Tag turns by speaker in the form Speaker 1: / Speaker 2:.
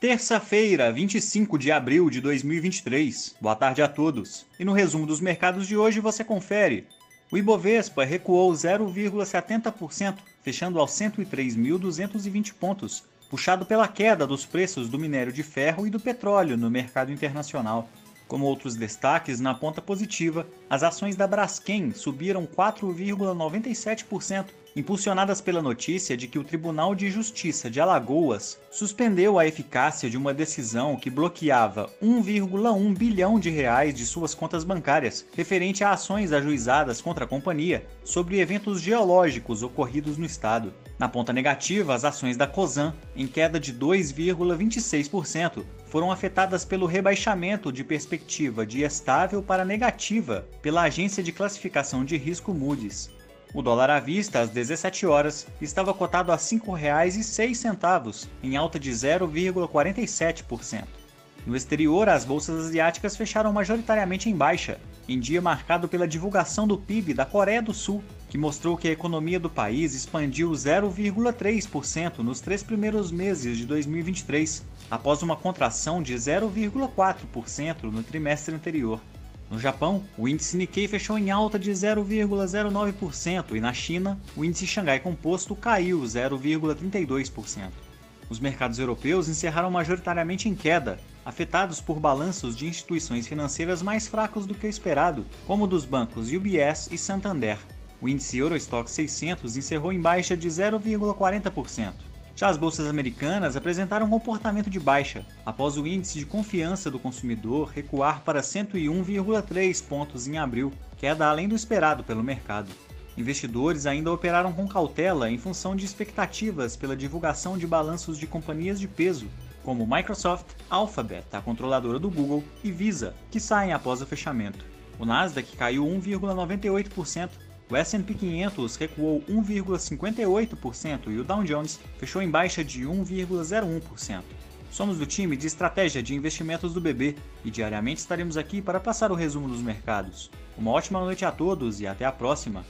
Speaker 1: Terça-feira, 25 de abril de 2023. Boa tarde a todos. E no resumo dos mercados de hoje você confere. O Ibovespa recuou 0,70%, fechando aos 103.220 pontos, puxado pela queda dos preços do minério de ferro e do petróleo no mercado internacional. Como outros destaques, na ponta positiva, as ações da Braskem subiram 4,97%, impulsionadas pela notícia de que o Tribunal de Justiça de Alagoas suspendeu a eficácia de uma decisão que bloqueava 1,1 bilhão de reais de suas contas bancárias, referente a ações ajuizadas contra a companhia sobre eventos geológicos ocorridos no estado. Na ponta negativa, as ações da Cosan, em queda de 2,26%, foram afetadas pelo rebaixamento de perspectiva de estável para negativa pela agência de classificação de risco Moody's. O dólar à vista, às 17 horas, estava cotado a R$ 5,06, em alta de 0,47%. No exterior, as bolsas asiáticas fecharam majoritariamente em baixa, em dia marcado pela divulgação do PIB da Coreia do Sul, que mostrou que a economia do país expandiu 0,3% nos três primeiros meses de 2023, após uma contração de 0,4% no trimestre anterior. No Japão, o índice Nikkei fechou em alta de 0,09% e na China, o índice Xangai Composto caiu 0,32%. Os mercados europeus encerraram majoritariamente em queda, afetados por balanços de instituições financeiras mais fracos do que o esperado, como dos bancos UBS e Santander. O índice Eurostock 600 encerrou em baixa de 0,40%. Já as bolsas americanas apresentaram um comportamento de baixa, após o índice de confiança do consumidor recuar para 101,3 pontos em abril, queda além do esperado pelo mercado. Investidores ainda operaram com cautela em função de expectativas pela divulgação de balanços de companhias de peso, como Microsoft, Alphabet, a controladora do Google, e Visa, que saem após o fechamento. O Nasdaq caiu 1,98%, o S&P 500 recuou 1,58% e o Dow Jones fechou em baixa de 1,01%. Somos do time de estratégia de investimentos do BB e diariamente estaremos aqui para passar o resumo dos mercados. Uma ótima noite a todos e até a próxima!